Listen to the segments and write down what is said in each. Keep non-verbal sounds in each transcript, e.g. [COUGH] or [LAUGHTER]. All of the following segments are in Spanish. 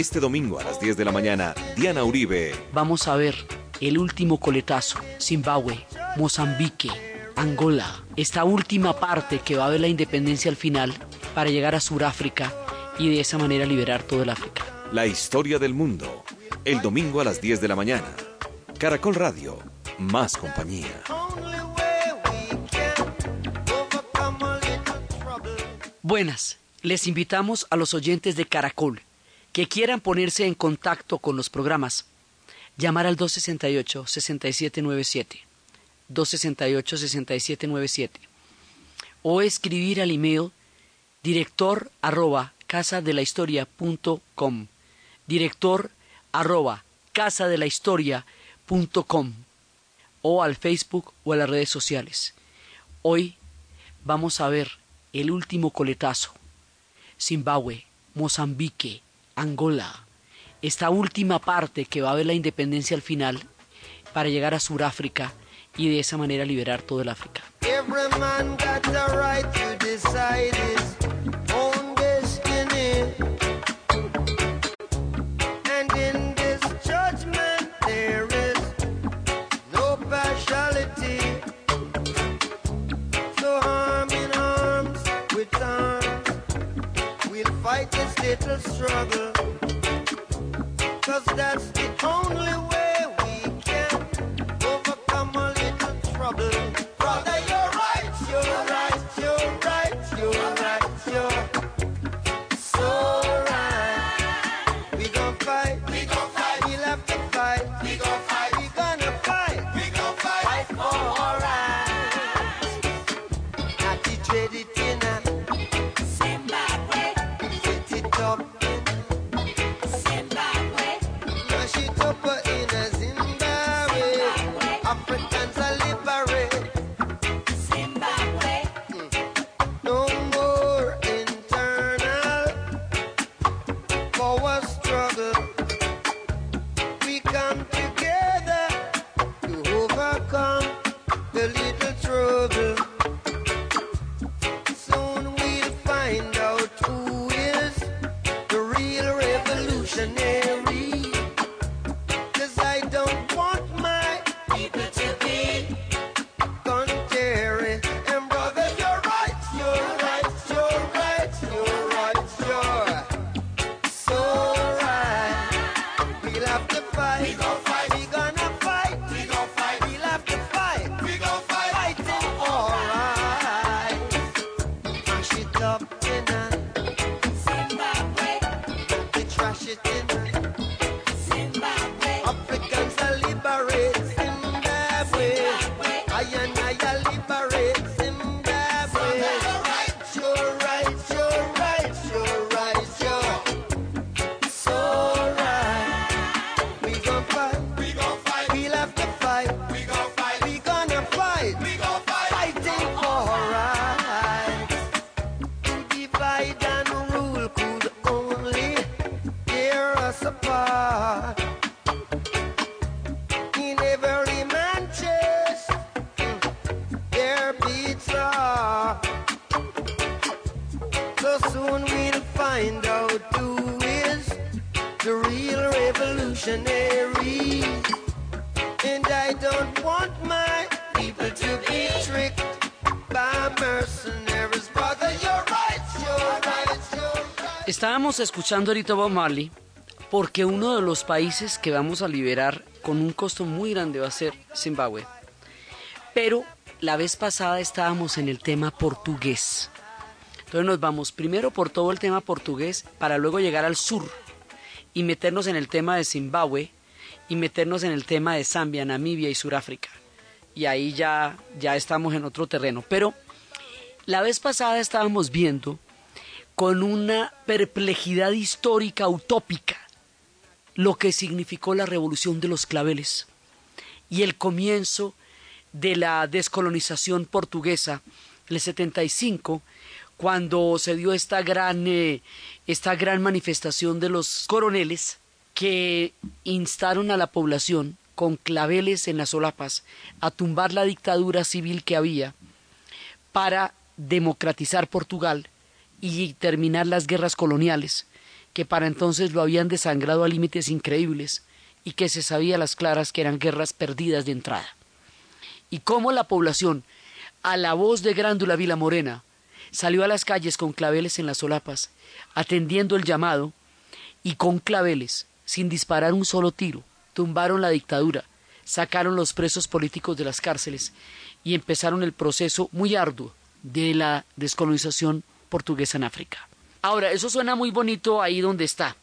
este domingo a las 10 de la mañana, Diana Uribe. Vamos a ver el último coletazo. Zimbabue, Mozambique, Angola. Esta última parte que va a ver la independencia al final para llegar a Sudáfrica y de esa manera liberar todo el África. La historia del mundo. El domingo a las 10 de la mañana. Caracol Radio. Más compañía. Buenas. Les invitamos a los oyentes de Caracol que quieran ponerse en contacto con los programas. Llamar al 268-6797. 268-6797. O escribir al email director arroba casa de la historia punto com. Director arroba casa de la historia punto com. O al Facebook o a las redes sociales. Hoy vamos a ver el último coletazo. Zimbabue, Mozambique, Angola. Esta última parte que va a ver la independencia al final para llegar a Sudáfrica y de esa manera liberar todo el África. Little struggle. Cause that's the only way Lion, I Estábamos escuchando ahorita Bob Marley porque uno de los países que vamos a liberar con un costo muy grande va a ser Zimbabue. Pero la vez pasada estábamos en el tema portugués. Entonces nos vamos primero por todo el tema portugués para luego llegar al sur y meternos en el tema de Zimbabue y meternos en el tema de Zambia, Namibia y Sudáfrica. Y ahí ya, ya estamos en otro terreno. Pero la vez pasada estábamos viendo con una perplejidad histórica utópica lo que significó la revolución de los claveles y el comienzo de la descolonización portuguesa, el 75, cuando se dio esta gran, eh, esta gran manifestación de los coroneles que instaron a la población con claveles en las solapas a tumbar la dictadura civil que había para democratizar Portugal y terminar las guerras coloniales que para entonces lo habían desangrado a límites increíbles y que se sabía a las claras que eran guerras perdidas de entrada. Y cómo la población, a la voz de Grándula Vila Morena, salió a las calles con claveles en las solapas, atendiendo el llamado, y con claveles, sin disparar un solo tiro, tumbaron la dictadura, sacaron los presos políticos de las cárceles y empezaron el proceso muy arduo de la descolonización portuguesa en África. Ahora, eso suena muy bonito ahí donde está,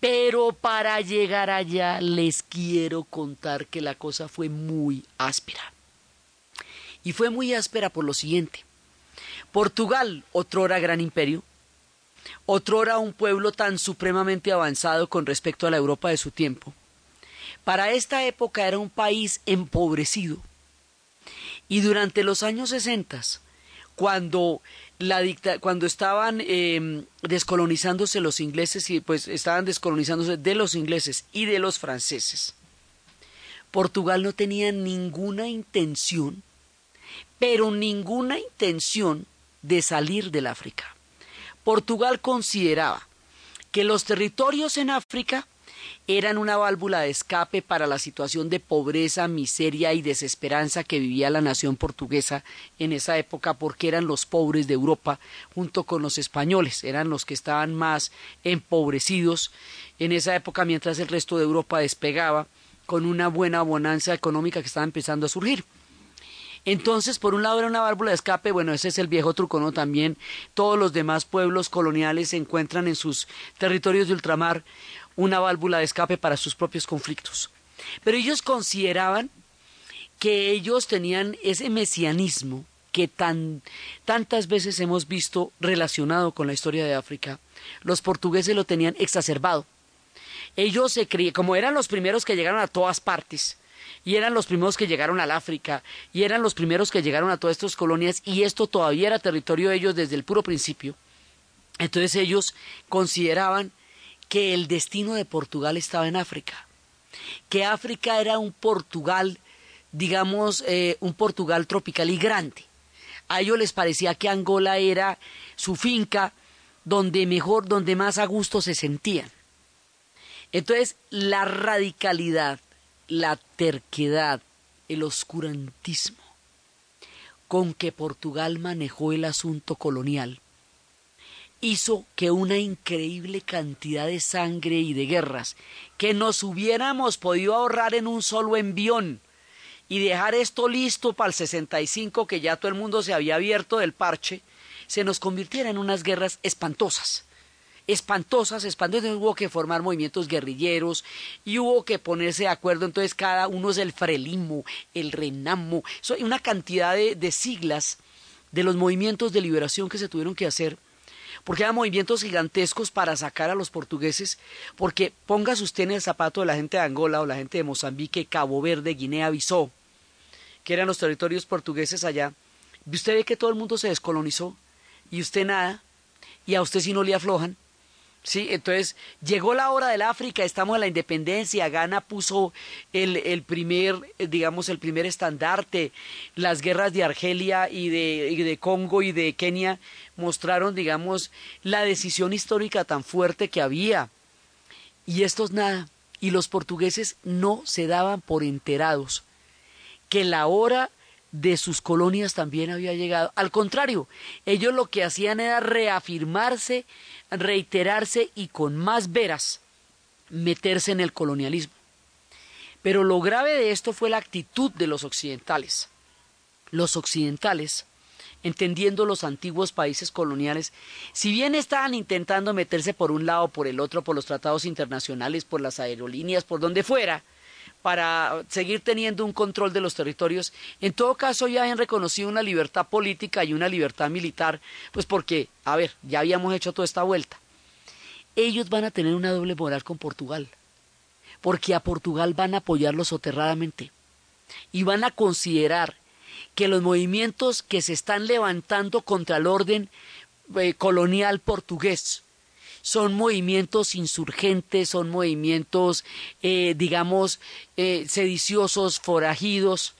pero para llegar allá les quiero contar que la cosa fue muy áspera. Y fue muy áspera por lo siguiente. Portugal, otrora gran imperio, otrora un pueblo tan supremamente avanzado con respecto a la Europa de su tiempo, para esta época era un país empobrecido. Y durante los años 60, cuando, cuando estaban eh, descolonizándose los ingleses y pues estaban descolonizándose de los ingleses y de los franceses, Portugal no tenía ninguna intención, pero ninguna intención de salir del África. Portugal consideraba que los territorios en África eran una válvula de escape para la situación de pobreza, miseria y desesperanza que vivía la nación portuguesa en esa época porque eran los pobres de Europa junto con los españoles, eran los que estaban más empobrecidos en esa época mientras el resto de Europa despegaba con una buena bonanza económica que estaba empezando a surgir. Entonces, por un lado era una válvula de escape, bueno, ese es el viejo truco, ¿no? También todos los demás pueblos coloniales se encuentran en sus territorios de ultramar una válvula de escape para sus propios conflictos. Pero ellos consideraban que ellos tenían ese mesianismo que tan, tantas veces hemos visto relacionado con la historia de África. Los portugueses lo tenían exacerbado. Ellos se creían, como eran los primeros que llegaron a todas partes, y eran los primeros que llegaron al África, y eran los primeros que llegaron a todas estas colonias, y esto todavía era territorio de ellos desde el puro principio. Entonces ellos consideraban que el destino de Portugal estaba en África, que África era un Portugal, digamos, eh, un Portugal tropical y grande. A ellos les parecía que Angola era su finca donde mejor, donde más a gusto se sentían. Entonces, la radicalidad la terquedad, el oscurantismo con que Portugal manejó el asunto colonial hizo que una increíble cantidad de sangre y de guerras que nos hubiéramos podido ahorrar en un solo envión y dejar esto listo para el 65 que ya todo el mundo se había abierto del parche, se nos convirtiera en unas guerras espantosas. Espantosas, espantosas, hubo que formar movimientos guerrilleros y hubo que ponerse de acuerdo, entonces cada uno es el Frelimo, el Renamo, una cantidad de, de siglas de los movimientos de liberación que se tuvieron que hacer porque eran movimientos gigantescos para sacar a los portugueses, porque póngase usted en el zapato de la gente de Angola o la gente de Mozambique, Cabo Verde, Guinea, Bissau, que eran los territorios portugueses allá, y usted ve que todo el mundo se descolonizó y usted nada, y a usted si no le aflojan, Sí, entonces llegó la hora del África, estamos en la independencia, Ghana puso el, el primer, digamos, el primer estandarte, las guerras de Argelia y de, y de Congo y de Kenia mostraron, digamos, la decisión histórica tan fuerte que había. Y estos nada, y los portugueses no se daban por enterados que la hora de sus colonias también había llegado. Al contrario, ellos lo que hacían era reafirmarse, reiterarse y con más veras meterse en el colonialismo. Pero lo grave de esto fue la actitud de los occidentales. Los occidentales, entendiendo los antiguos países coloniales, si bien estaban intentando meterse por un lado, por el otro, por los tratados internacionales, por las aerolíneas, por donde fuera, para seguir teniendo un control de los territorios. En todo caso, ya habían reconocido una libertad política y una libertad militar, pues porque, a ver, ya habíamos hecho toda esta vuelta. Ellos van a tener una doble moral con Portugal, porque a Portugal van a apoyarlo soterradamente y van a considerar que los movimientos que se están levantando contra el orden eh, colonial portugués son movimientos insurgentes, son movimientos, eh, digamos, eh, sediciosos, forajidos,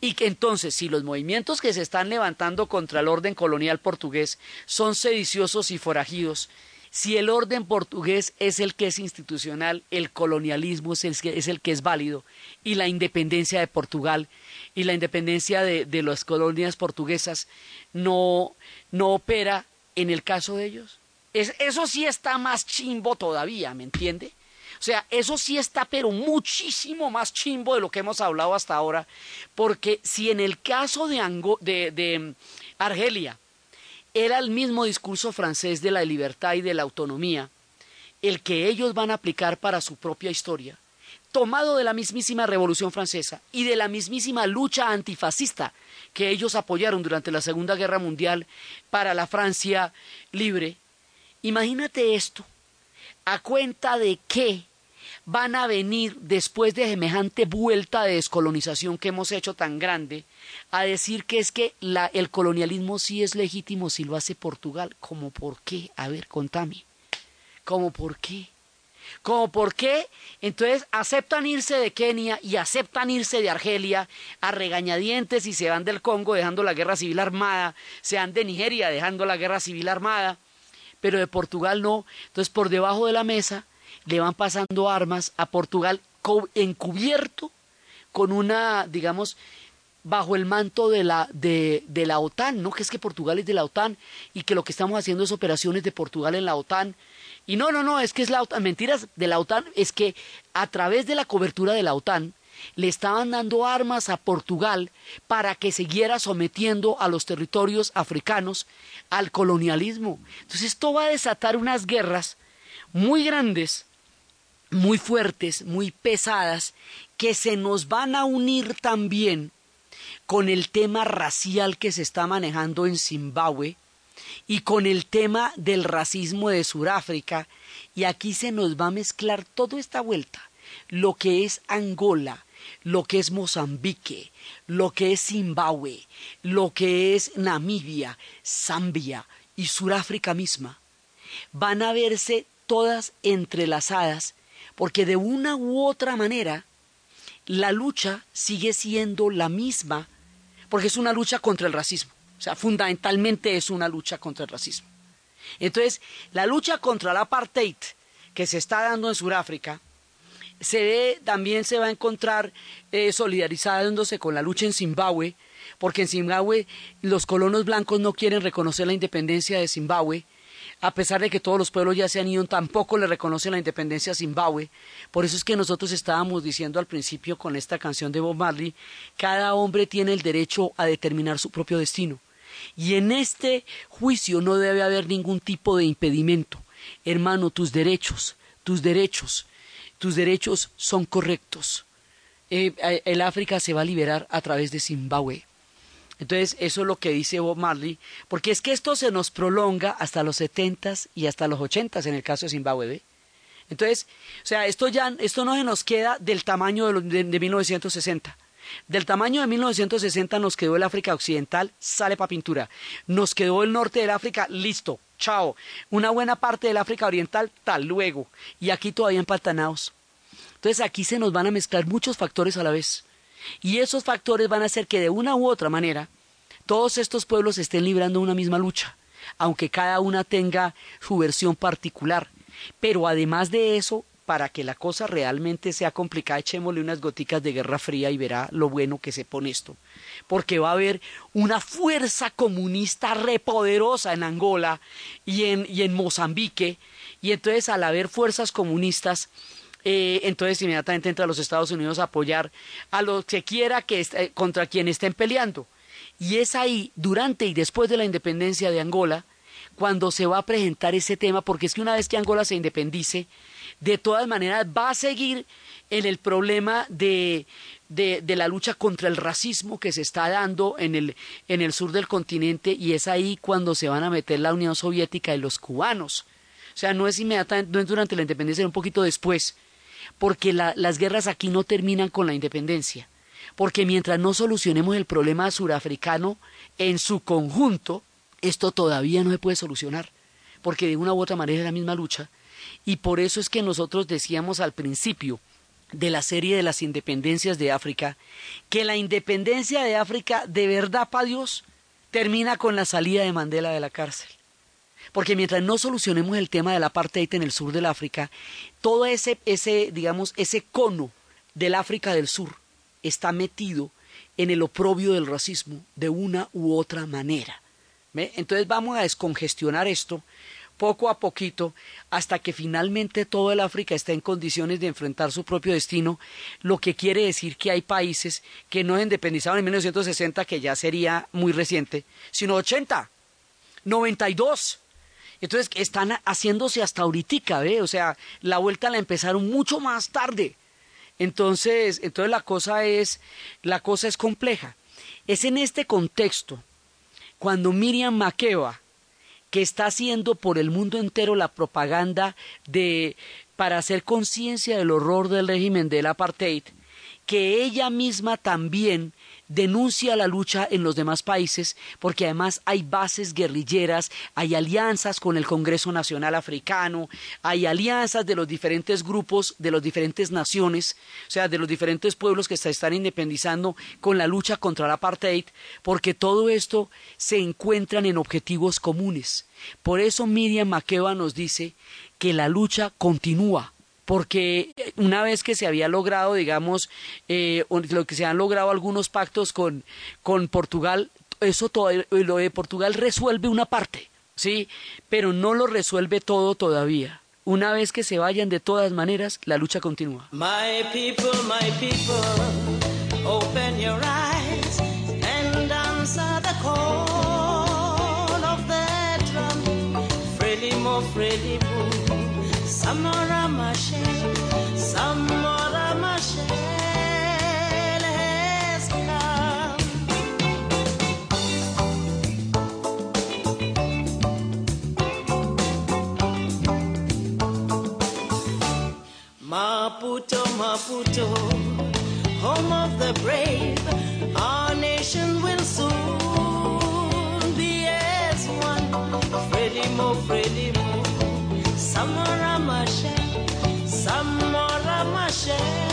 y que entonces, si los movimientos que se están levantando contra el orden colonial portugués son sediciosos y forajidos, Si el orden portugués es el que es institucional, el colonialismo es el que es, el que es válido y la independencia de Portugal y la independencia de, de las colonias portuguesas no, no opera en el caso de ellos. Es- eso sí está más chimbo todavía, ¿me entiende? O sea, eso sí está, pero muchísimo más chimbo de lo que hemos hablado hasta ahora, porque si en el caso de, Ango- de, mm, Argelia era el mismo discurso francés de la libertad y de la autonomía, el que ellos van a aplicar para su propia historia, tomado de la mismísima Revolución Francesa y de la mismísima lucha antifascista que ellos apoyaron durante la Segunda Guerra Mundial para la Francia libre. Imagínate esto, a cuenta de qué van a venir después de semejante vuelta de descolonización que hemos hecho tan grande a decir que es que el colonialismo sí es legítimo si lo hace Portugal. ¿Cómo por qué? A ver, contame. ¿Cómo por qué? ¿Cómo por qué? Entonces aceptan irse de Kenia y aceptan irse de Argelia a regañadientes y se van del Congo dejando la guerra civil armada, se van de Nigeria dejando la guerra civil armada, pero de Portugal no. Entonces por debajo de la mesa le van pasando armas a Portugal encubierto con una, digamos, bajo el manto de la, de, de la OTAN, ¿no? Que es que Portugal es de la OTAN y que lo que estamos haciendo es operaciones de Portugal en la OTAN. Y no, no, no, es que es la OTAN, mentiras de la OTAN, es que a través de la cobertura de la OTAN le estaban dando armas a Portugal para que siguiera sometiendo a los territorios africanos al colonialismo. Entonces esto va a desatar unas guerras muy grandes muy fuertes, muy pesadas, que se nos van a unir también con el tema racial que se está manejando en Zimbabue y con el tema del racismo de Sudáfrica, y aquí se nos va a mezclar toda esta vuelta, lo que es Angola, lo que es Mozambique, lo que es Zimbabue, lo que es Namibia, Zambia y Sudáfrica misma van a verse todas entrelazadas porque de una u otra manera la lucha sigue siendo la misma porque es una lucha contra el racismo. O sea, fundamentalmente es una lucha contra el racismo. Entonces, la lucha contra el apartheid que se está dando en Sudáfrica se ve, también se va a encontrar eh, solidarizándose con la lucha en Zimbabue, porque en Zimbabue los colonos blancos no quieren reconocer la independencia de Zimbabue, a pesar de que todos los pueblos ya se han ido, tampoco le reconocen la independencia a Zimbabue. Por eso es que nosotros estábamos diciendo al principio con esta canción de Bob Marley, cada hombre tiene el derecho a determinar su propio destino. Y en este juicio no debe haber ningún tipo de impedimento. Hermano, tus derechos, tus derechos, tus derechos son correctos. Eh, eh, el África se va a liberar a través de Zimbabue. Entonces, eso es lo que dice Bob Marley, porque es que esto se nos prolonga hasta los setentas y hasta los ochentas en el caso de Zimbabue. Entonces, o sea, esto ya, esto no se nos queda del tamaño de, de, de 1960. Del tamaño de 1960 nos quedó el África Occidental, sale para pintura. Nos quedó el norte del África, listo, chao. Una buena parte del África Oriental, tal luego. Y aquí todavía empantanados. Entonces aquí se nos van a mezclar muchos factores a la vez. Y esos factores van a hacer que de una u otra manera todos estos pueblos estén librando una misma lucha, aunque cada una tenga su versión particular. Pero además de eso, para que la cosa realmente sea complicada, echémosle unas goticas de guerra fría y verá lo bueno que se pone esto. Porque va a haber una fuerza comunista repoderosa en Angola y en, y en Mozambique. Y entonces al haber fuerzas comunistas, eh, entonces inmediatamente entra los Estados Unidos a apoyar a lo que quiera que est- eh, contra quien estén peleando. Y es ahí, durante y después de la independencia de Angola, cuando se va a presentar ese tema, porque es que una vez que Angola se independice, de todas maneras va a seguir en el problema de, de, la lucha contra el racismo que se está dando en el, en el sur del continente, y es ahí cuando se van a meter la Unión Soviética y los cubanos. O sea, no es inmediatamente, no es durante la independencia, es un poquito después porque la- las guerras aquí no terminan con la independencia. Porque mientras no solucionemos el problema surafricano en su conjunto, esto todavía no se puede solucionar. Porque de una u otra manera es la misma lucha. Y por eso es que nosotros decíamos al principio de la serie de las independencias de África, que la independencia de África, de verdad, para Dios, termina con la salida de Mandela de la cárcel. Porque mientras no solucionemos el tema del apartheid en el sur del África, todo ese, ese, digamos, ese cono del África del Sur está metido en el oprobio del racismo de una u otra manera. Entonces vamos a descongestionar esto poco a poquito hasta que finalmente todo el África está en condiciones de enfrentar su propio destino, lo que quiere decir que hay países que no se independizaron en 1960, que ya sería muy reciente, sino 80, 92. Entonces están haciéndose hasta ahorita, ¿ve? O sea, la vuelta la empezaron mucho más tarde. Entonces, entonces la cosa es, la cosa es compleja. Es en este contexto cuando Miriam Makeba que está haciendo por el mundo entero la propaganda de para hacer conciencia del horror del régimen del apartheid, que ella misma también denuncia la lucha en los demás países, porque además hay bases guerrilleras, hay alianzas con el Congreso Nacional Africano, hay alianzas de los diferentes grupos, de las diferentes naciones, o sea, de los diferentes pueblos que se están independizando con la lucha contra el apartheid, porque todo esto se encuentran en objetivos comunes. Por eso Miriam Makeba nos dice que la lucha continúa, porque una vez que se había logrado, digamos, eh, lo que se han logrado algunos pactos con, con Portugal, eso todo, lo de Portugal resuelve una parte, ¿sí? Pero no lo resuelve todo todavía. Una vez que se vayan de todas maneras, la lucha continúa. My people, my people, open your eyes and answer the call of the drum. Frelimo, Frelimo, Samora Machel, Samora Machel has come. Maputo, Maputo, home of the brave, our nation will soon be as one. Frelimo, Frelimo, Samora Machel, Samora Machel has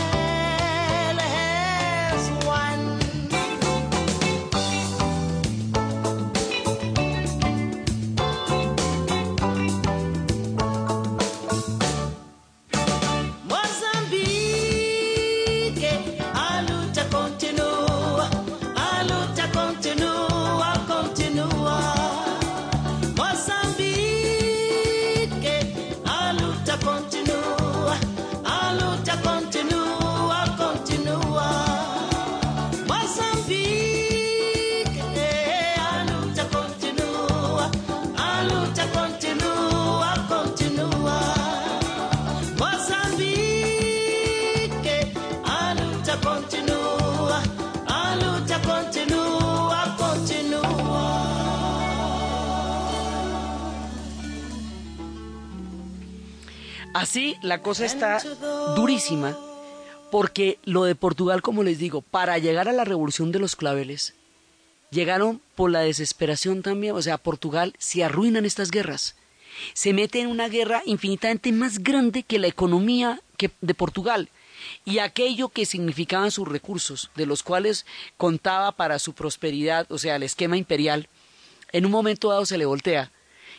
la cosa está durísima porque lo de Portugal, como les digo, para llegar a la revolución de los claveles, llegaron por la desesperación también, o sea, Portugal se arruinan estas guerras. Se mete en una guerra infinitamente más grande que la economía de Portugal y aquello que significaban sus recursos, de los cuales contaba para su prosperidad, o sea, el esquema imperial, en un momento dado se le voltea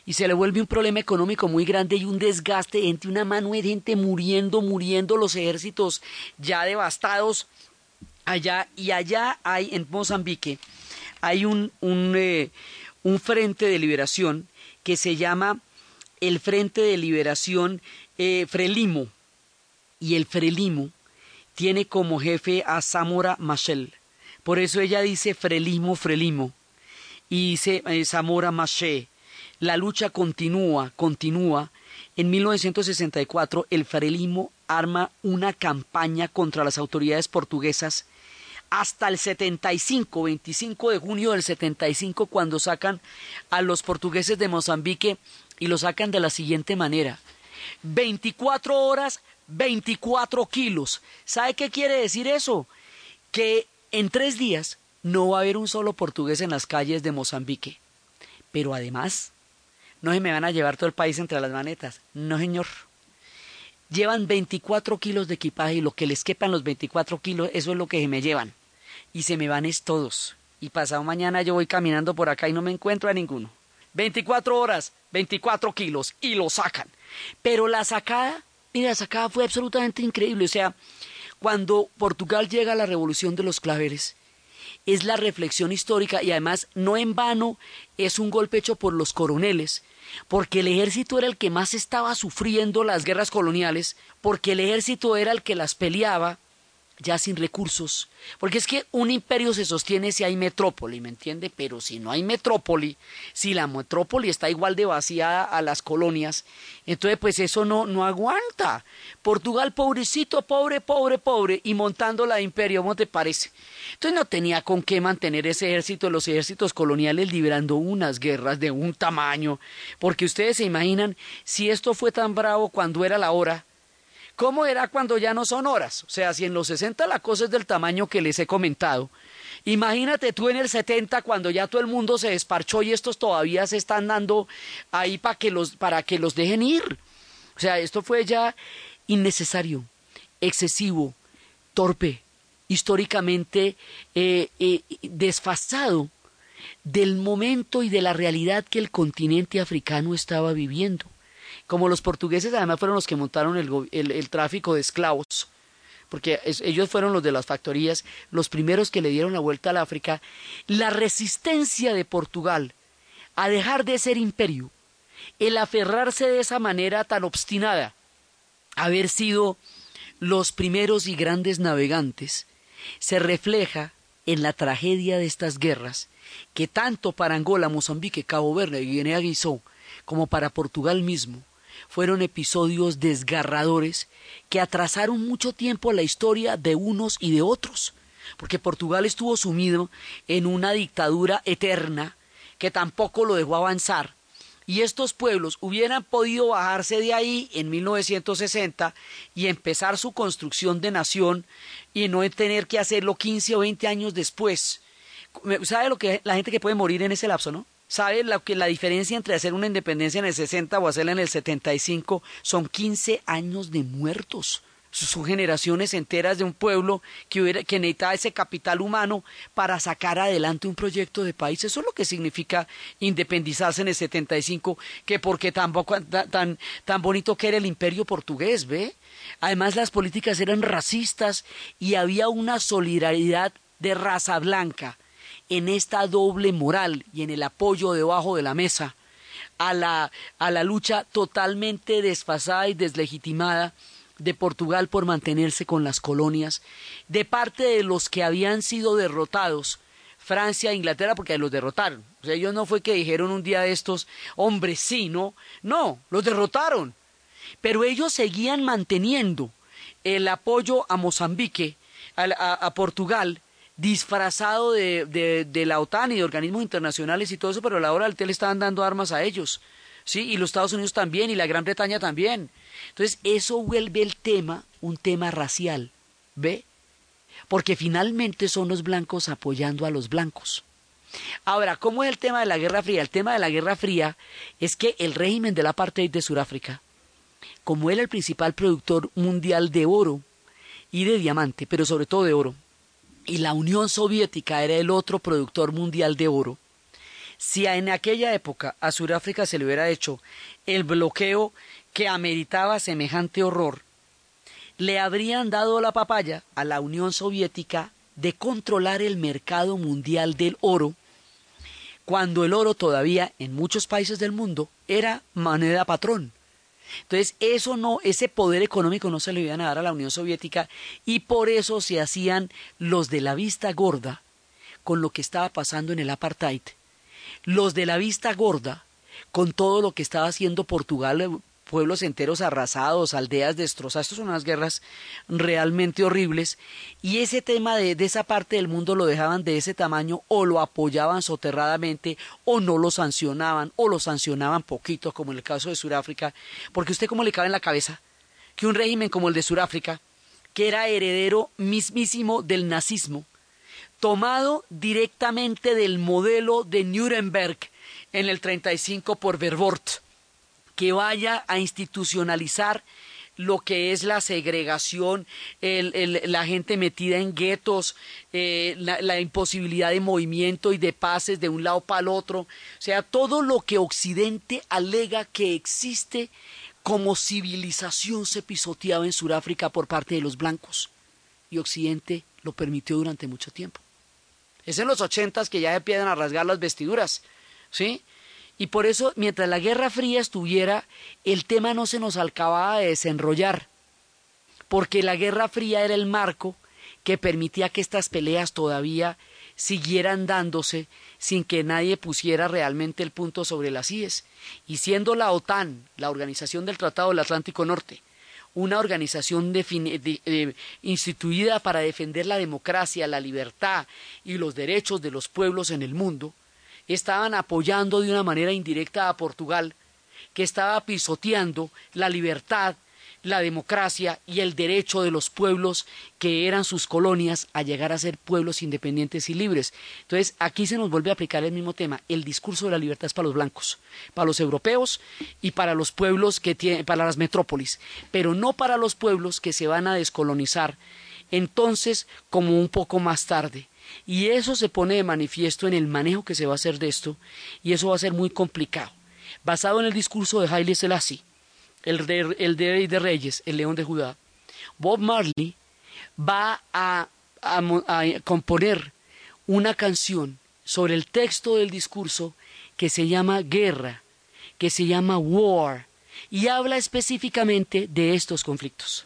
y se le vuelve un problema económico muy grande y un desgaste entre una mano de gente muriendo, muriendo, los ejércitos ya devastados allá y allá hay en Mozambique hay un, un, eh, un frente de liberación que se llama el Frente de Liberación eh, Frelimo y el Frelimo tiene como jefe a Zamora Machel. Por eso ella dice Frelimo, Frelimo. Y dice eh, Zamora Machel. La lucha continúa, continúa. En 1964 el Frelimo arma una campaña contra las autoridades portuguesas hasta el 75, 25 de junio del 75, cuando sacan a los portugueses de Mozambique y lo sacan de la siguiente manera. 24 horas, 24 kilos. ¿Sabe qué quiere decir eso? Que en tres días no va a haber un solo portugués en las calles de Mozambique. Pero además, no se me van a llevar todo el país entre las manetas. No, señor. Llevan 24 kilos de equipaje y lo que les quepan los 24 kilos, eso es lo que se me llevan. Y se me van es todos. Y pasado mañana yo voy caminando por acá y no me encuentro a ninguno. 24 horas, 24 kilos y lo sacan. Pero la sacada, mira, la sacada fue absolutamente increíble. O sea, cuando Portugal llega a la revolución de los claveres, es la reflexión histórica y además no en vano es un golpe hecho por los coroneles, porque el ejército era el que más estaba sufriendo las guerras coloniales, porque el ejército era el que las peleaba, ya sin recursos. Porque es que un imperio se sostiene si hay metrópoli, ¿me entiende? Pero si no hay metrópoli, si la metrópoli está igual de vaciada a las colonias, entonces pues eso no, no aguanta. Portugal, pobrecito, pobre, pobre, pobre, y montando la imperio, ¿cómo te parece? Entonces no tenía con qué mantener ese ejército, los ejércitos coloniales librando unas guerras de un tamaño, porque ustedes se imaginan si esto fue tan bravo cuando era la hora, ¿Cómo era cuando ya no son horas? O sea, si en los 60 la cosa es del tamaño que les he comentado, imagínate tú en el 70 cuando ya todo el mundo se desparchó y estos todavía se están dando ahí para que los, para que los dejen ir. O sea, esto fue ya innecesario, excesivo, torpe, históricamente eh, eh, desfasado del momento y de la realidad que el continente africano estaba viviendo como los portugueses además fueron los que montaron el, el, tráfico de esclavos, porque ellos fueron los de las factorías, los primeros que le dieron la vuelta al África, la resistencia de Portugal a dejar de ser imperio, el aferrarse de esa manera tan obstinada, haber sido los primeros y grandes navegantes, se refleja en la tragedia de estas guerras, que tanto para Angola, Mozambique, Cabo Verde y Guinea-Bissau, como para Portugal mismo, fueron episodios desgarradores que atrasaron mucho tiempo la historia de unos y de otros, porque Portugal estuvo sumido en una dictadura eterna que tampoco lo dejó avanzar, y estos pueblos hubieran podido bajarse de ahí en 1960 y empezar su construcción de nación y no tener que hacerlo 15 o 20 años después. ¿Sabe lo que la gente que puede morir en ese lapso, no? ¿Sabe lo que la diferencia entre hacer una independencia en el 60 o hacerla en el 75 son 15 años de muertos? Son generaciones enteras de un pueblo que, hubiera, que necesitaba ese capital humano para sacar adelante un proyecto de país. Eso es lo que significa independizarse en el 75, que porque tampoco tan, tan bonito que era el imperio portugués, ¿ve? Además las políticas eran racistas y había una solidaridad de raza blanca en esta doble moral y en el apoyo debajo de la mesa a la, a la lucha totalmente desfasada y deslegitimada de Portugal por mantenerse con las colonias, de parte de los que habían sido derrotados, Francia e Inglaterra, porque los derrotaron. O sea, ellos no fue que dijeron un día de estos, hombre, sí, no, no, los derrotaron. Pero ellos seguían manteniendo el apoyo a Mozambique, a Portugal, disfrazado de, de, de, la OTAN y de organismos internacionales y todo eso, pero a la hora del le estaban dando armas a ellos, ¿sí? Y los Estados Unidos también, y la Gran Bretaña también. Entonces, eso vuelve el tema un tema racial, ¿ve? Porque finalmente son los blancos apoyando a los blancos. Ahora, ¿cómo es el tema de la Guerra Fría? El tema de la Guerra Fría es que el régimen del apartheid de Sudáfrica, como era el principal productor mundial de oro y de diamante, pero sobre todo de oro, y la Unión Soviética era el otro productor mundial de oro, si en aquella época a Sudáfrica se le hubiera hecho el bloqueo que ameritaba semejante horror, le habrían dado la papaya a la Unión Soviética de controlar el mercado mundial del oro, cuando el oro todavía en muchos países del mundo era moneda patrón. Entonces, eso no, ese poder económico no se le iban a dar a la Unión Soviética y por eso se hacían los de la vista gorda con lo que estaba pasando en el apartheid. Los de la vista gorda con todo lo que estaba haciendo Portugal, pueblos enteros arrasados, aldeas destrozadas, estas son unas guerras realmente horribles, y ese tema de, esa parte del mundo lo dejaban de ese tamaño o lo apoyaban soterradamente o no lo sancionaban o lo sancionaban poquito, como en el caso de Sudáfrica, porque usted cómo le cabe en la cabeza que un régimen como el de Sudáfrica, que era heredero mismísimo del nazismo, tomado directamente del modelo de Nuremberg en el 35 por Verwoerd, que vaya a institucionalizar lo que es la segregación, el- la gente metida en guetos, eh, la, imposibilidad de movimiento y de pases de un lado para el otro. O sea, todo lo que Occidente alega que existe como civilización se pisoteaba en Sudáfrica por parte de los blancos. Y Occidente lo permitió durante mucho tiempo. Es en los ochentas que ya empiezan a rasgar las vestiduras, ¿sí? Y por eso, mientras la Guerra Fría estuviera, el tema no se nos acababa de desenrollar, porque la Guerra Fría era el marco que permitía que estas peleas todavía siguieran dándose sin que nadie pusiera realmente el punto sobre las IES. Y siendo la OTAN, la Organización del Tratado del Atlántico Norte, una organización instituida para defender la democracia, la libertad y los derechos de los pueblos en el mundo, estaban apoyando de una manera indirecta a Portugal, que estaba pisoteando la libertad, la democracia y el derecho de los pueblos que eran sus colonias a llegar a ser pueblos independientes y libres. Entonces, aquí se nos vuelve a aplicar el mismo tema. El discurso de la libertad es para los blancos, para los europeos y para los pueblos que tienen, para las metrópolis, pero no para los pueblos que se van a descolonizar entonces como un poco más tarde. Y eso se pone de manifiesto en el manejo que se va a hacer de esto, y eso va a ser muy complicado. Basado en el discurso de Haile Selassie, el de, el Rey de Reyes, el León de Judá, Bob Marley va a componer una canción sobre el texto del discurso que se llama Guerra, que se llama War, y habla específicamente de estos conflictos.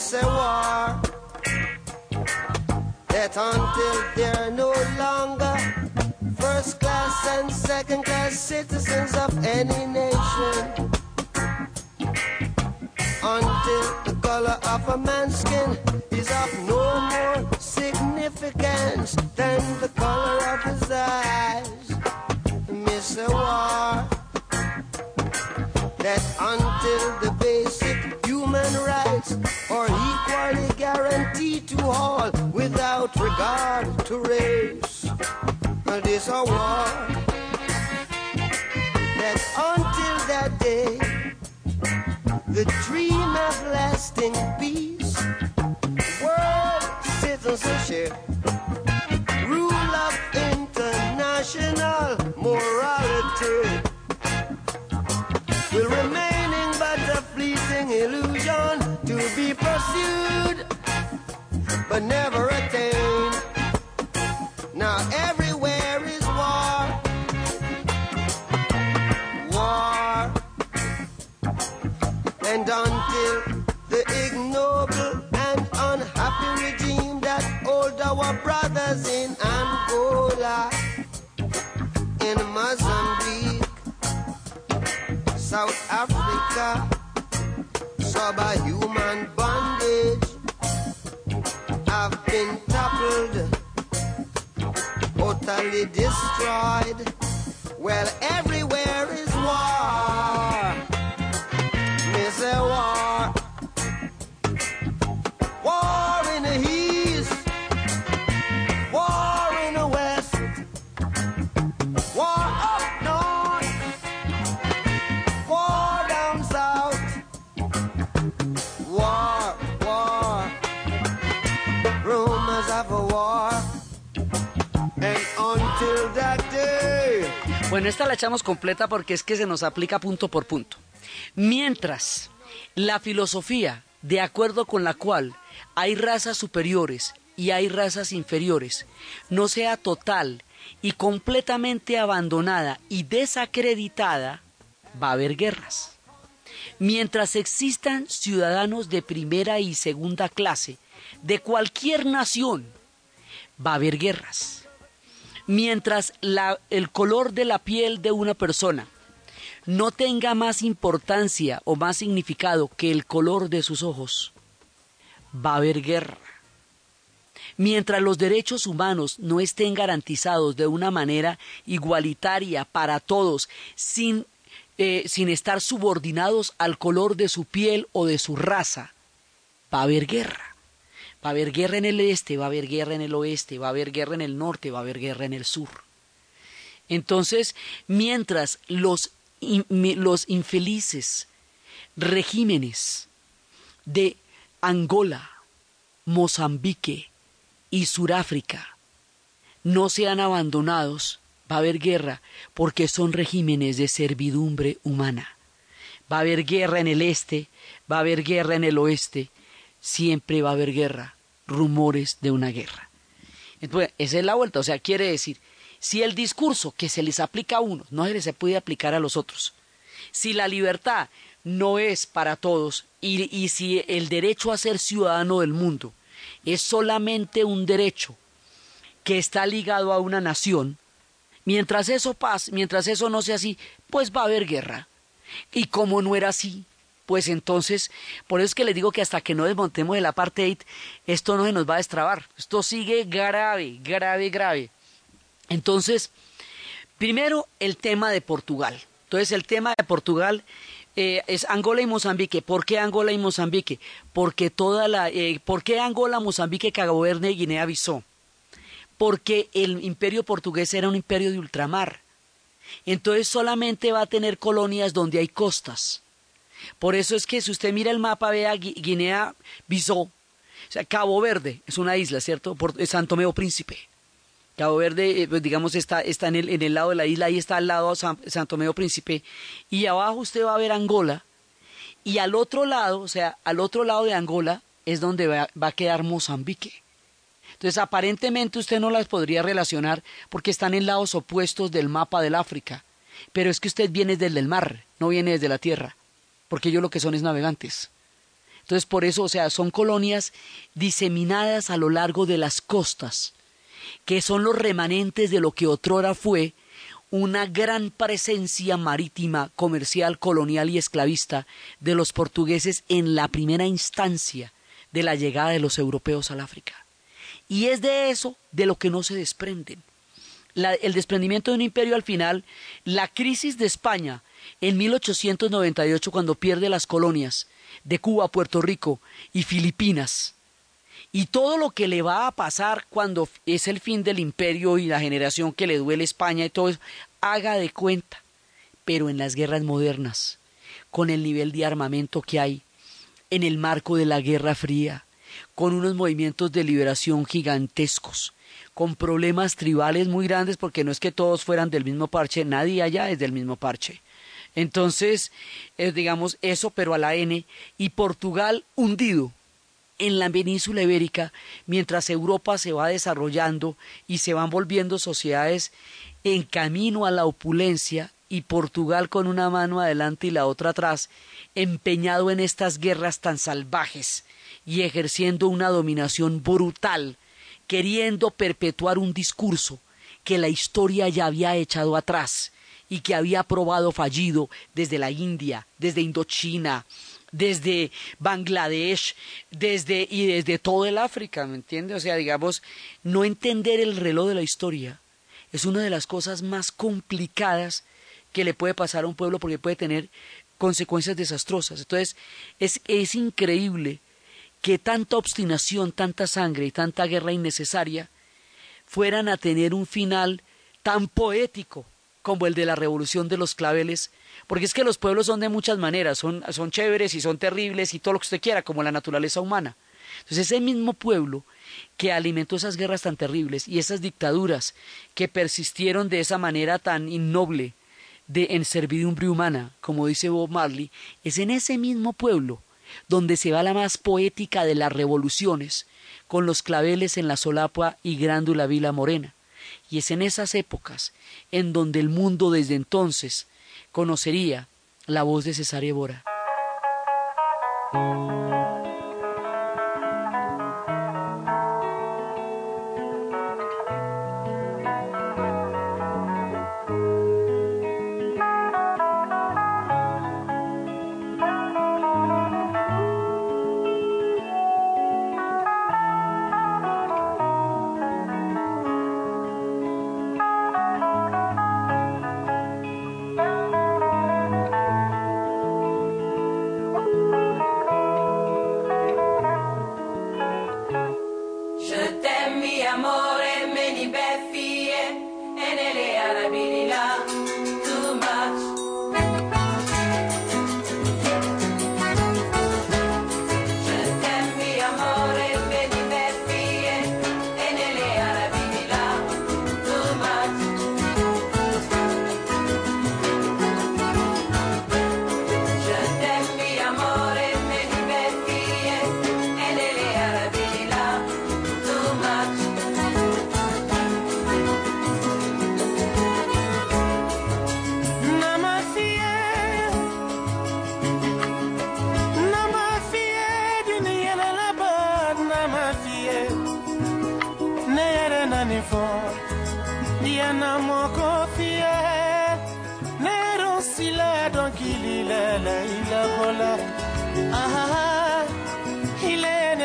It's a war. That until they're no longer first class and second class citizens of any nation, until the color of a man's skin is of no more significance than the color of his eyes. Miss a war. That until the basic human rights are equally guaranteed to all without regard to race. And This a war that until that day, the dream of lasting peace, world citizenship, but never attained. Now everywhere is war, war, and until the ignoble and unhappy regime that hold our brothers in Angola, in Mozambique. South Africa, subhuman bondage have been toppled, utterly destroyed. Well, everywhere is war. Miss uh, war. War Bueno, esta la echamos completa porque es que se nos aplica punto por punto. Mientras la filosofía, de acuerdo con la cual hay razas superiores y hay razas inferiores, no sea total y completamente abandonada y desacreditada, va a haber guerras. Mientras existan ciudadanos de primera y segunda clase de cualquier nación, va a haber guerras. Mientras el color de la piel de una persona no tenga más importancia o más significado que el color de sus ojos, va a haber guerra. Mientras los derechos humanos no estén garantizados de una manera igualitaria para todos, sin, eh, sin estar subordinados al color de su piel o de su raza, va a haber guerra. Va a haber guerra en el este, va a haber guerra en el oeste, va a haber guerra en el norte, va a haber guerra en el sur. Entonces, mientras los, los infelices regímenes de Angola, Mozambique y Suráfrica no sean abandonados, va a haber guerra porque son regímenes de servidumbre humana. Va a haber guerra en el este, va a haber guerra en el oeste, siempre va a haber guerra, rumores de una guerra. Entonces, esa es la vuelta, o sea, quiere decir, si el discurso que se les aplica a unos no se les puede aplicar a los otros, si la libertad no es para todos y, y si el derecho a ser ciudadano del mundo es solamente un derecho que está ligado a una nación, mientras eso pase, mientras eso no sea así, pues va a haber guerra. Y como no era así, pues entonces, por eso es que les digo que hasta que no desmontemos el apartheid, esto no se nos va a destrabar. Esto sigue grave, grave, grave. Entonces, primero el tema de Portugal. Entonces, el tema de Portugal eh, es Angola y Mozambique. ¿Por qué Angola y Mozambique? Porque toda la, eh, ¿por qué Angola, Mozambique, Cabo y Guinea-Bissau? Porque el imperio portugués era un imperio de ultramar. Entonces solamente va a tener colonias donde hay costas. Por eso es que si usted mira el mapa, vea Gui- Guinea-Bissau, o sea, Cabo Verde es una isla, ¿cierto? Por, es San Tomé o Príncipe. Cabo Verde, eh, pues, digamos, está, está en, el, en el lado de la isla, ahí está al lado San, San Tomé o Príncipe. Y abajo usted va a ver Angola. Y al otro lado, o sea, al otro lado de Angola es donde va, va a quedar Mozambique. Entonces, aparentemente usted no las podría relacionar porque están en lados opuestos del mapa del África. Pero es que usted viene desde el mar, no viene desde la tierra, porque ellos lo que son es navegantes. Entonces, por eso, o sea, son colonias diseminadas a lo largo de las costas, que son los remanentes de lo que otrora fue una gran presencia marítima, comercial, colonial y esclavista de los portugueses en la primera instancia de la llegada de los europeos al África. Y es de eso de lo que no se desprenden. El desprendimiento de un imperio al final, la crisis de España en 1898 cuando pierde las colonias de Cuba, Puerto Rico y Filipinas, y todo lo que le va a pasar cuando es el fin del imperio y la generación que le duele España y todo eso, haga de cuenta, pero en las guerras modernas, con el nivel de armamento que hay, en el marco de la Guerra Fría, con unos movimientos de liberación gigantescos, con problemas tribales muy grandes, porque no es que todos fueran del mismo parche, nadie allá es del mismo parche. Entonces, eh, digamos eso, pero a la N, y Portugal hundido en la península ibérica, mientras Europa se va desarrollando y se van volviendo sociedades en camino a la opulencia, y Portugal con una mano adelante y la otra atrás, empeñado en estas guerras tan salvajes y ejerciendo una dominación brutal, queriendo perpetuar un discurso que la historia ya había echado atrás y que había probado fallido desde la India, desde Indochina, desde Bangladesh, desde y desde todo el África, ¿me entiende? O sea, digamos, no entender el reloj de la historia es una de las cosas más complicadas que le puede pasar a un pueblo porque puede tener consecuencias desastrosas. Entonces, es, es increíble que tanta obstinación, tanta sangre y tanta guerra innecesaria fueran a tener un final tan poético como el de la revolución de los claveles, porque es que los pueblos son de muchas maneras, son, son chéveres y son terribles y todo lo que usted quiera, como la naturaleza humana. Entonces ese mismo pueblo que alimentó esas guerras tan terribles y esas dictaduras que persistieron de esa manera tan innoble de en servidumbre humana, como dice Bob Marley, es en ese mismo pueblo donde se va la más poética de las revoluciones, con los claveles en la solapa y grándula vila morena. Y es en esas épocas en donde el mundo desde entonces conocería la voz de Cesare Bora.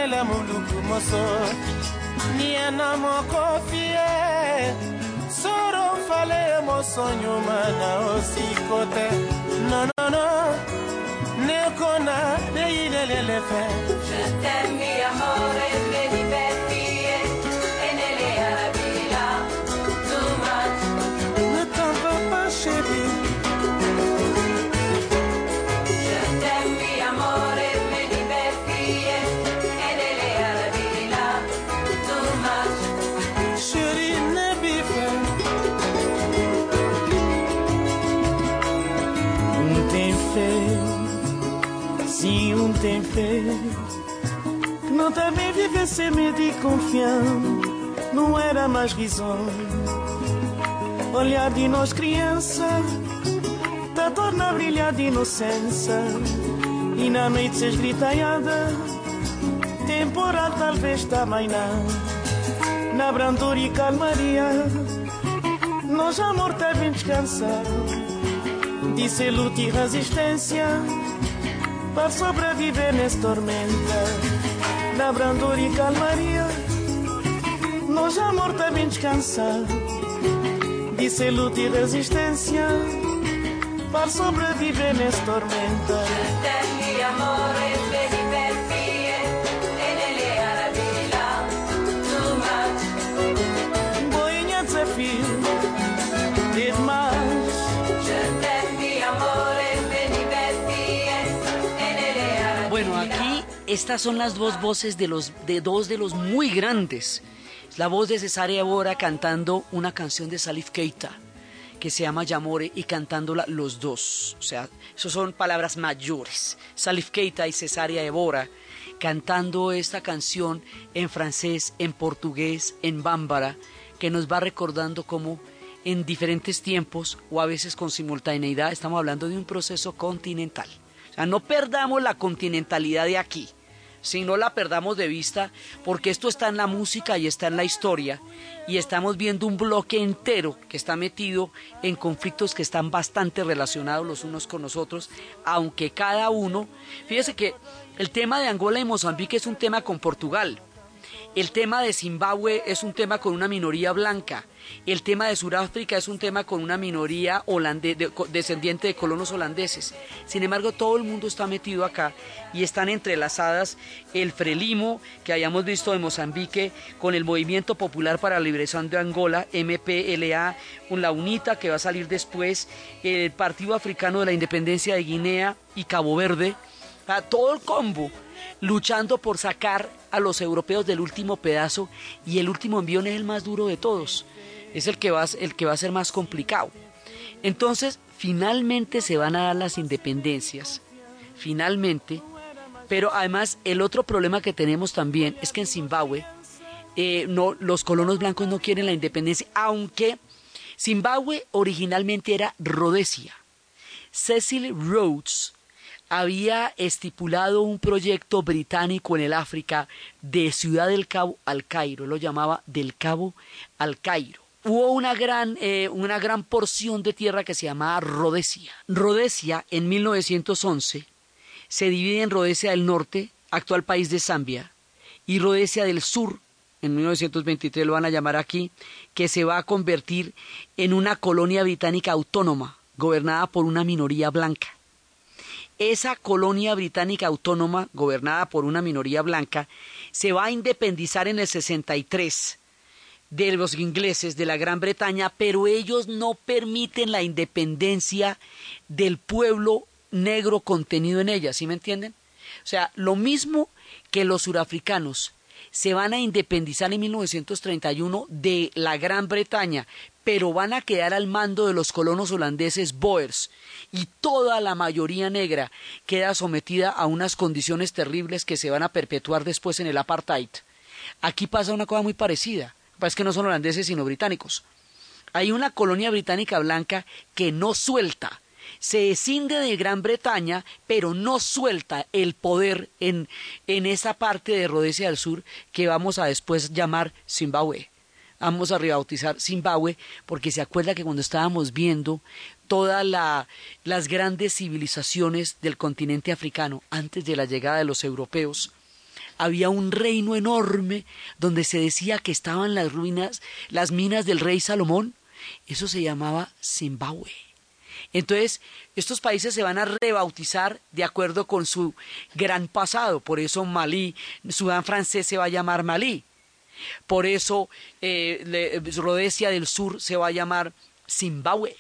Ilenela muluku moso. Niana moko fie. Soro fale moso nyuma na osiko te. Nonono nekona neyilelele fe sem medo e confiança. Não era mais risonho. Olhar de nós criança, tá torna brilhar de inocência. E na noite se esgritaiada, temporal talvez também não. Na brandura e calmaria, nós amor bem descansado. Disse luta e resistência para sobreviver nessa tormenta. Na brandura e calmaria, nós amor bem descansado. Disse luta e resistência para sobreviver nessa tormenta. Estas son las dos voces de, los, de dos de los muy grandes. Es la voz de Cesárea Evora cantando una canción de Salif Keita que se llama Yamore y cantándola los dos. O sea, eso son palabras mayores. Salif Keita y Cesárea Evora cantando esta canción en francés, en portugués, en bámbara, que nos va recordando cómo en diferentes tiempos o a veces con simultaneidad estamos hablando de un proceso continental. O sea, no perdamos la continentalidad de aquí, si no la perdamos de vista, porque esto está en la música y está en la historia, y estamos viendo un bloque entero que está metido en conflictos que están bastante relacionados los unos con los otros, aunque cada uno, fíjese que el tema de Angola y Mozambique es un tema con Portugal, el tema de Zimbabue es un tema con una minoría blanca. El tema de Sudáfrica es un tema con una minoría de- descendiente de colonos holandeses. Sin embargo, todo el mundo está metido acá y están entrelazadas el Frelimo, que hayamos visto de Mozambique, con el Movimiento Popular para la Liberación de Angola, MPLA, la UNITA, que va a salir después, el Partido Africano de la Independencia de Guinea y Cabo Verde. A todo el combo luchando por sacar a los europeos del último pedazo y el último envión es el más duro de todos, es el que va, a- el que va a ser más complicado. Entonces, finalmente se van a dar las independencias, finalmente, pero además el otro problema que tenemos también es que en Zimbabue eh, no, los colonos blancos no quieren la independencia, aunque Zimbabue originalmente era Rhodesia. Cecil Rhodes había estipulado un proyecto británico en el África de Ciudad del Cabo al Cairo, lo llamaba del Cabo al Cairo. Hubo una gran, eh, una gran porción de tierra que se llamaba Rhodesia. Rhodesia en 1911 se divide en Rhodesia del Norte, actual país de Zambia, y Rhodesia del Sur, en 1923 lo van a llamar aquí, que se va a convertir en una colonia británica autónoma, gobernada por una minoría blanca. Esa colonia británica autónoma, gobernada por una minoría blanca, se va a independizar en el 63 de los ingleses de la Gran Bretaña, pero ellos no permiten la independencia del pueblo negro contenido en ella, ¿sí me entienden? O sea, lo mismo que los surafricanos se van a independizar en 1931 de la Gran Bretaña, pero van a quedar al mando de los colonos holandeses Boers y toda la mayoría negra queda sometida a unas condiciones terribles que se van a perpetuar después en el apartheid. Aquí pasa una cosa muy parecida, es que no son holandeses sino británicos. Hay una colonia británica blanca que no suelta, se escinde de Gran Bretaña, pero no suelta el poder en, en esa parte de Rhodesia del Sur que vamos a después llamar Zimbabue. Vamos a rebautizar Zimbabue porque se acuerda que cuando estábamos viendo todas las grandes civilizaciones del continente africano antes de la llegada de los europeos, había un reino enorme donde se decía que estaban las ruinas, las minas del rey Salomón. Eso se llamaba Zimbabue. Entonces, estos países se van a rebautizar de acuerdo con su gran pasado. Por eso Malí, Sudán francés se va a llamar Malí. Por eso eh, Rhodesia del Sur se va a llamar Zimbabue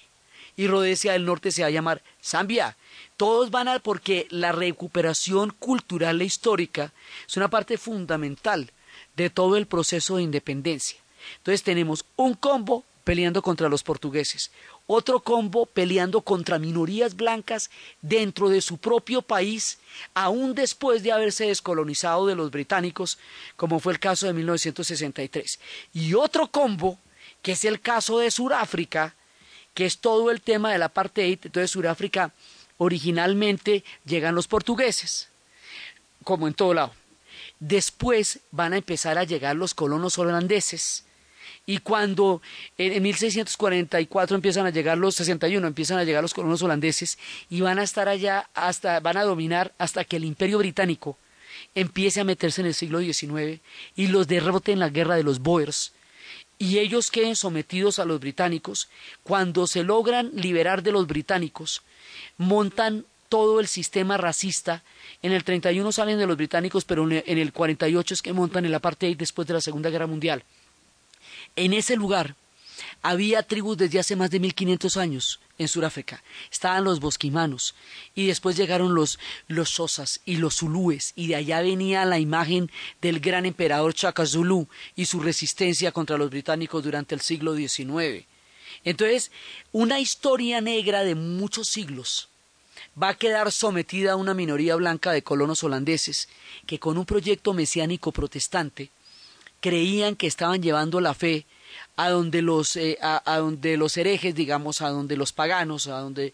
y Rhodesia del Norte se va a llamar Zambia. Todos van a porque la recuperación cultural e histórica es una parte fundamental de todo el proceso de independencia. Entonces tenemos un combo peleando contra los portugueses, otro combo peleando contra minorías blancas dentro de su propio país, aún después de haberse descolonizado de los británicos, como fue el caso de 1963. Y otro combo, que es el caso de Sudáfrica, que es todo el tema del apartheid. Entonces, Sudáfrica originalmente llegan los portugueses, como en todo lado. Después van a empezar a llegar los colonos holandeses. Y cuando en en 1644 empiezan a llegar los 61, empiezan a llegar los colonos holandeses y van a estar allá hasta, van a dominar hasta que el imperio británico empiece a meterse en el siglo XIX y los derrote en la guerra de los Boers y ellos queden sometidos a los británicos, cuando se logran liberar de los británicos, montan todo el sistema racista. En el 31 salen de los británicos, pero en el- en el 48 es que montan el apartheid después de la Segunda Guerra Mundial. En ese lugar había tribus desde hace más de 1500 años en Sudáfrica. Estaban los bosquimanos y después llegaron los, los sosas y los zulúes y de allá venía la imagen del gran emperador Chaka Zulu y su resistencia contra los británicos durante el siglo XIX. Entonces, una historia negra de muchos siglos va a quedar sometida a una minoría blanca de colonos holandeses que con un proyecto mesiánico protestante creían que estaban llevando la fe a donde los eh, a, a donde los herejes digamos a donde los paganos a donde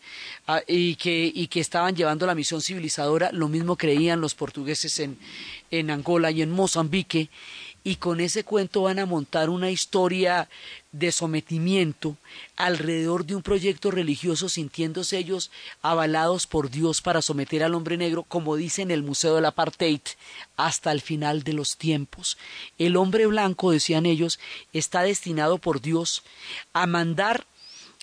y que y que estaban llevando la misión civilizadora lo mismo creían los portugueses en en Angola y en Mozambique y con ese cuento van a montar una historia de sometimiento alrededor de un proyecto religioso sintiéndose ellos avalados por Dios para someter al hombre negro, como dice en el Museo del Apartheid, hasta el final de los tiempos. El hombre blanco, decían ellos, está destinado por Dios a mandar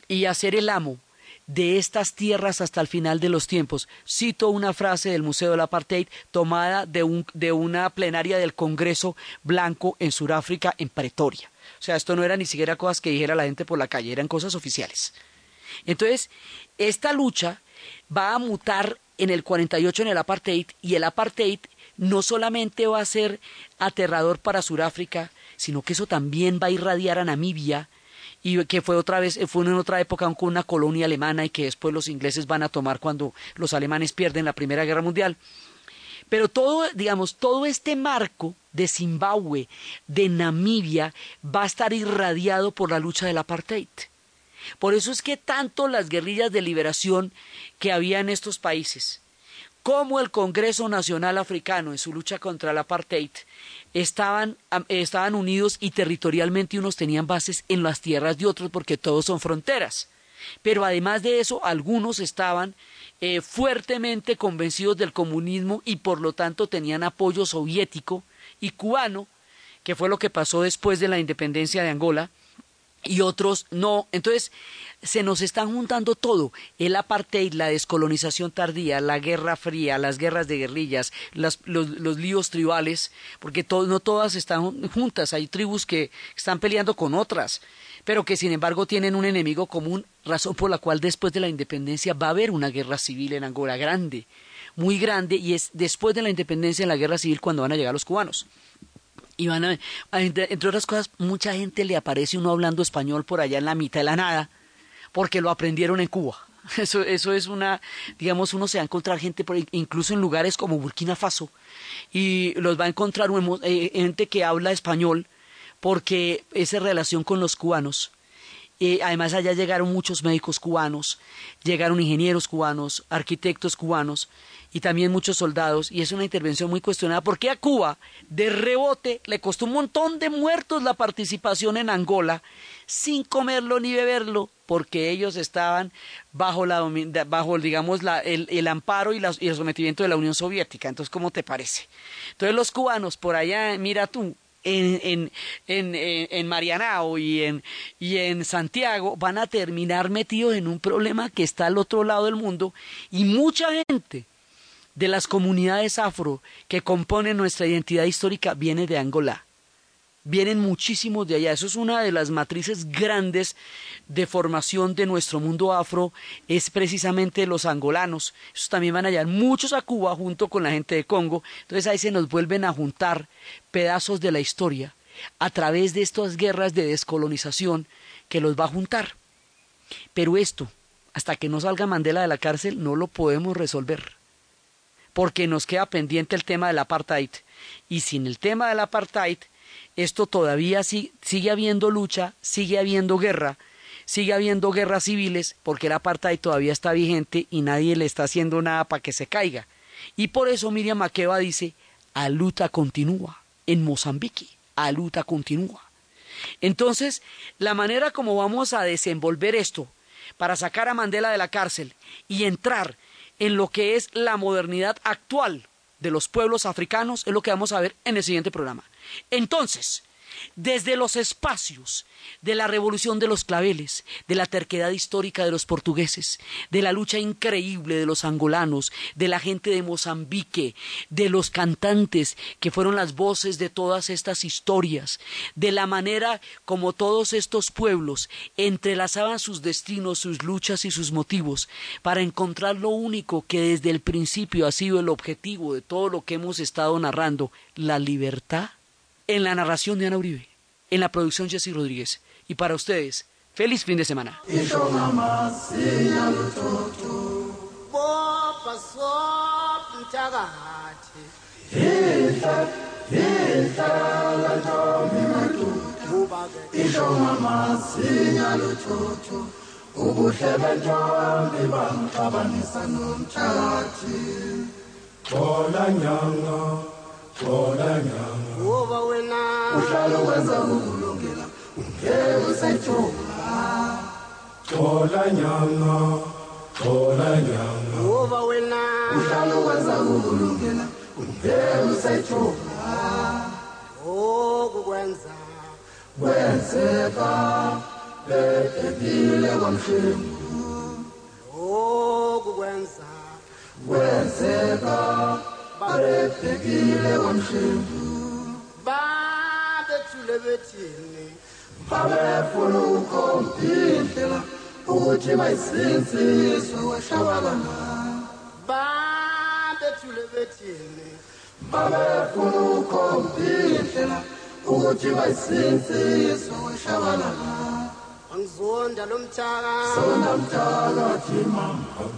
y a ser el amo de estas tierras hasta el final de los tiempos. Cito una frase del Museo del Apartheid tomada de, un- de una plenaria del Congreso Blanco en Sudáfrica, en Pretoria. O sea, esto no era ni siquiera cosas que dijera la gente por la calle, eran cosas oficiales. Entonces, esta lucha va a mutar en el 48 en el apartheid y el apartheid no solamente va a ser aterrador para Sudáfrica, sino que eso también va a irradiar a Namibia y que fue otra vez fue en otra época con una colonia alemana y que después los ingleses van a tomar cuando los alemanes pierden la Primera Guerra Mundial. Pero todo, digamos, todo este marco de Zimbabue, de Namibia, va a estar irradiado por la lucha del apartheid. Por eso es que tanto las guerrillas de liberación que había en estos países, como el Congreso Nacional Africano en su lucha contra el apartheid, estaban, estaban unidos y territorialmente unos tenían bases en las tierras de otros porque todos son fronteras. Pero además de eso, algunos estaban eh, fuertemente convencidos del comunismo y por lo tanto tenían apoyo soviético y cubano, que fue lo que pasó después de la independencia de Angola, y otros no. Entonces, se nos están juntando todo. El apartheid, la descolonización tardía, la guerra fría, las guerras de guerrillas, las- los, los líos tribales, porque no todas están juntas. Hay tribus que están peleando con otras, pero que sin embargo tienen un enemigo común, razón por la cual después de la independencia va a haber una guerra civil en Angola grande, muy grande, y es después de la independencia en la guerra civil cuando van a llegar los cubanos. Y van a, entre, entre otras cosas, mucha gente le aparece uno hablando español por allá en la mitad de la nada, porque lo aprendieron en Cuba. [LAUGHS] Eso, eso es una, digamos, uno se va a encontrar gente, por, incluso en lugares como Burkina Faso, y los va a encontrar eh, gente que habla español, porque esa relación con los cubanos Además, allá llegaron muchos médicos cubanos, llegaron ingenieros cubanos, arquitectos cubanos y también muchos soldados. Y es una intervención muy cuestionada porque a Cuba, de rebote, le costó un montón de muertos la participación en Angola, sin comerlo ni beberlo, porque ellos estaban bajo, la, bajo digamos, la- el, el amparo y, las- y el sometimiento de la Unión Soviética. Entonces, ¿cómo te parece? Entonces, los cubanos por allá, mira tú, en, en, en, en- Marianao y en, y en Santiago van a terminar metidos en un problema que está al otro lado del mundo y mucha gente de las comunidades afro que componen nuestra identidad histórica viene de Angola. Vienen muchísimos de allá. Eso es una de las matrices grandes de formación de nuestro mundo afro, es precisamente los angolanos. Esos también van a llegar muchos a Cuba junto con la gente de Congo. Entonces ahí se nos vuelven a juntar pedazos de la historia a través de estas guerras de descolonización que los va a juntar. Pero esto, hasta que no salga Mandela de la cárcel, no lo podemos resolver porque nos queda pendiente el tema del apartheid. Y sin el tema del apartheid, esto todavía si- sigue habiendo lucha, sigue habiendo guerra, sigue habiendo guerras civiles, porque el apartheid todavía está vigente y nadie le está haciendo nada para que se caiga. Y por eso Miriam Makeba dice, a luta continúa en Mozambique, a luta continúa. Entonces, la manera como vamos a desenvolver esto para sacar a Mandela de la cárcel y entrar en lo que es la modernidad actual de los pueblos africanos es lo que vamos a ver en el siguiente programa. Entonces, desde los espacios de la revolución de los claveles, de la terquedad histórica de los portugueses, de la lucha increíble de los angolanos, de la gente de Mozambique, de los cantantes que fueron las voces de todas estas historias, de la manera como todos estos pueblos entrelazaban sus destinos, sus luchas y sus motivos para encontrar lo único que desde el principio ha sido el objetivo de todo lo que hemos estado narrando, la libertad en la narración de Ana Uribe, en la producción Jessy Rodríguez. Y para ustedes, feliz fin de semana. Xola nyanga, xola nyanga, kuba wena. Uhlalo wenza ukulungela xola nyanga, xola nyanga, kuba wena. Uhlalo wenza ukulungela ungeke usayithola okukwenza kwenzeka bebhekile kwamhlengu okukwenza kwenzeka efikile wamshindu bade tulebethini babefuna ukomphihlela ukuthi mayisinsiso washabalana bade tulebethini babefuna ukomphihlela ukuthi mayisinsiso washabalana angizonda lomthaka sonda mthaka thima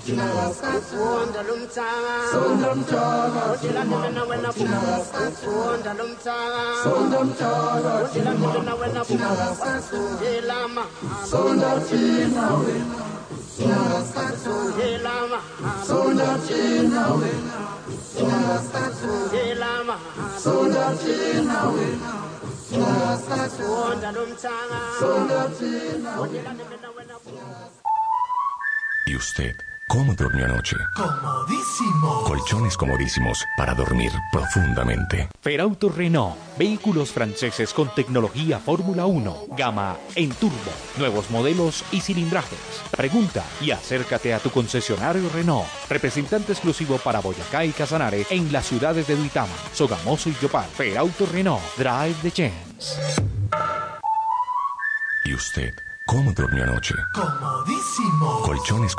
thina. Kasikazonda lomthaka sonda mthaka udilandele na wena kasikazonda lomthaka sonda mthaka udilandele na wena kasikazondelama sonda thina wena. Thina. Kasikazondelama sonda thina wena. Thina kasikazondelama sonda thina wena. Sonda lo mthaka sonda thina ¿Y usted cómo durmió anoche? Comodísimo. Colchones comodísimos para dormir profundamente. Ferauto Renault, vehículos franceses con tecnología Fórmula 1, gama en turbo, nuevos modelos y cilindrajes. Pregunta y acércate a tu concesionario Renault, representante exclusivo para Boyacá y Casanare en las ciudades de Duitama, Sogamoso y Yopal. Ferauto Renault, drive the chance. ¿Y usted cómo durmió anoche? Comodísimo. Colchones comodísimos